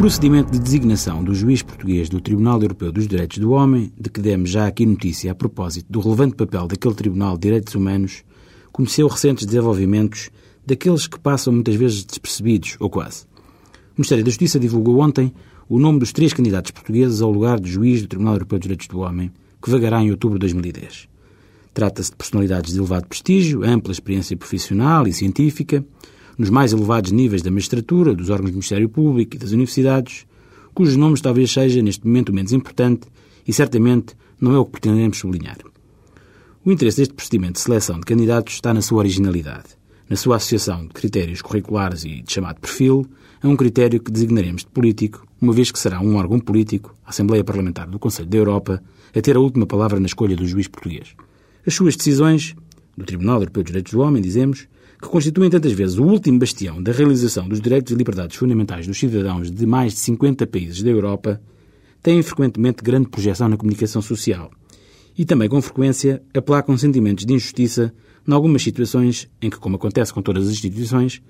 procedimento de designação do juiz português do Tribunal Europeu dos Direitos do Homem, de que demos já aqui notícia a propósito do relevante papel daquele Tribunal de Direitos Humanos, conheceu recentes desenvolvimentos daqueles que passam muitas vezes despercebidos, ou quase. O Ministério da Justiça divulgou ontem o nome dos três candidatos portugueses ao lugar de juiz do Tribunal Europeu dos Direitos do Homem, que vagará em outubro de 2010. Trata-se de personalidades de elevado prestígio, ampla experiência profissional e científica, nos mais elevados níveis da magistratura, dos órgãos do Ministério Público e das universidades, cujos nomes talvez seja, neste momento, o menos importante e certamente não é o que pretendemos sublinhar. O interesse deste procedimento de seleção de candidatos está na sua originalidade, na sua associação de critérios curriculares e de chamado perfil a um critério que designaremos de político, uma vez que será um órgão político, a Assembleia Parlamentar do Conselho da Europa, a ter a última palavra na escolha do juiz português. As suas decisões, do Tribunal Europeu dos Direitos do Homem, dizemos, que constituem tantas vezes o último bastião da realização dos direitos e liberdades fundamentais dos cidadãos de mais de 50 países da Europa, têm frequentemente grande projeção na comunicação social e também, com frequência, aplacam sentimentos de injustiça em algumas situações em que, como acontece com todas as instituições,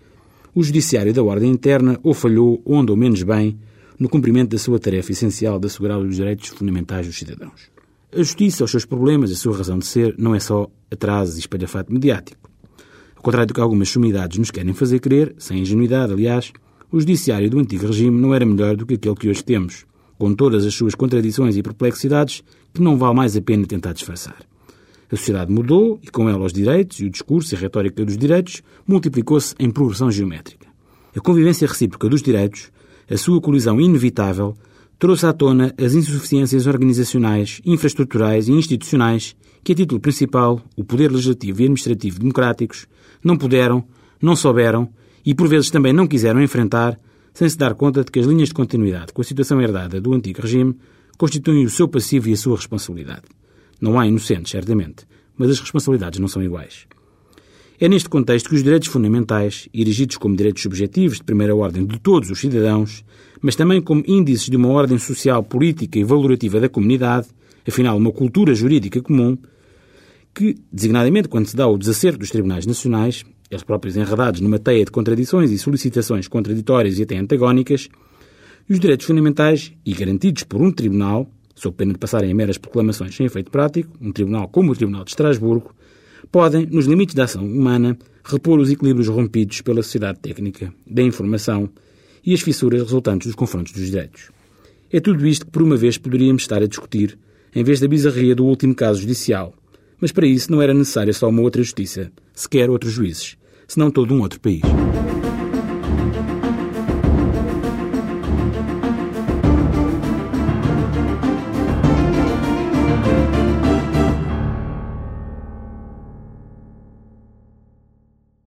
o Judiciário da Ordem Interna ou falhou, ou andou menos bem, no cumprimento da sua tarefa essencial de assegurar os direitos fundamentais dos cidadãos. A justiça, os seus problemas e a sua razão de ser não é só atraso e espalhafato mediático. Ao contrário do que algumas sumidades nos querem fazer crer, sem ingenuidade, aliás, o judiciário do antigo regime não era melhor do que aquele que hoje temos, com todas as suas contradições e perplexidades que não vale mais a pena tentar disfarçar. A sociedade mudou e, com ela, os direitos e o discurso e a retórica dos direitos multiplicou-se em progressão geométrica. A convivência recíproca dos direitos, a sua colisão inevitável, trouxe à tona as insuficiências organizacionais, infraestruturais e institucionais que, a título principal, o poder legislativo e administrativo democráticos não puderam, não souberam e por vezes também não quiseram enfrentar, sem se dar conta de que as linhas de continuidade com a situação herdada do antigo regime constituem o seu passivo e a sua responsabilidade. Não há inocentes, certamente, mas as responsabilidades não são iguais. É neste contexto que os direitos fundamentais, erigidos como direitos subjetivos de primeira ordem de todos os cidadãos, mas também como índices de uma ordem social, política e valorativa da comunidade, afinal uma cultura jurídica comum, que, designadamente quando se dá o desacerto dos tribunais nacionais, eles próprios enredados numa teia de contradições e solicitações contraditórias e até antagónicas, os direitos fundamentais e garantidos por um tribunal, sob pena de passarem a meras proclamações sem efeito prático, um tribunal como o Tribunal de Estrasburgo, podem, nos limites da ação humana, repor os equilíbrios rompidos pela sociedade técnica, da informação e as fissuras resultantes dos confrontos dos direitos. É tudo isto que, por uma vez, poderíamos estar a discutir, em vez da bizarria do último caso judicial, mas para isso não era necessária só uma outra justiça, sequer outros juízes, senão todo um outro país.